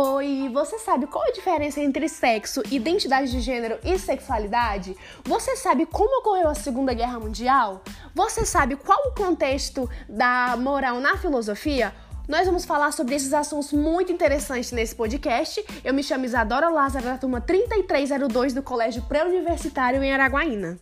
Oi, você sabe qual a diferença entre sexo, identidade de gênero e sexualidade? Você sabe como ocorreu a Segunda Guerra Mundial? Você sabe qual o contexto da moral na filosofia? Nós vamos falar sobre esses assuntos muito interessantes nesse podcast. Eu me chamo Isadora Lázaro, da turma 3302 do Colégio Pré-Universitário em Araguaína.